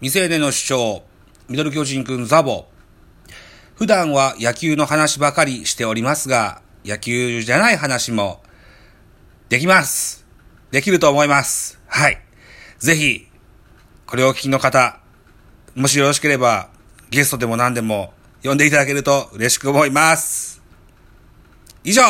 未成年の主張、ミドル巨人くんザボ。普段は野球の話ばかりしておりますが、野球じゃない話もできます。できると思います。はい。ぜひ、これをお聞きの方、もしよろしければ、ゲストでも何でも呼んでいただけると嬉しく思います。以上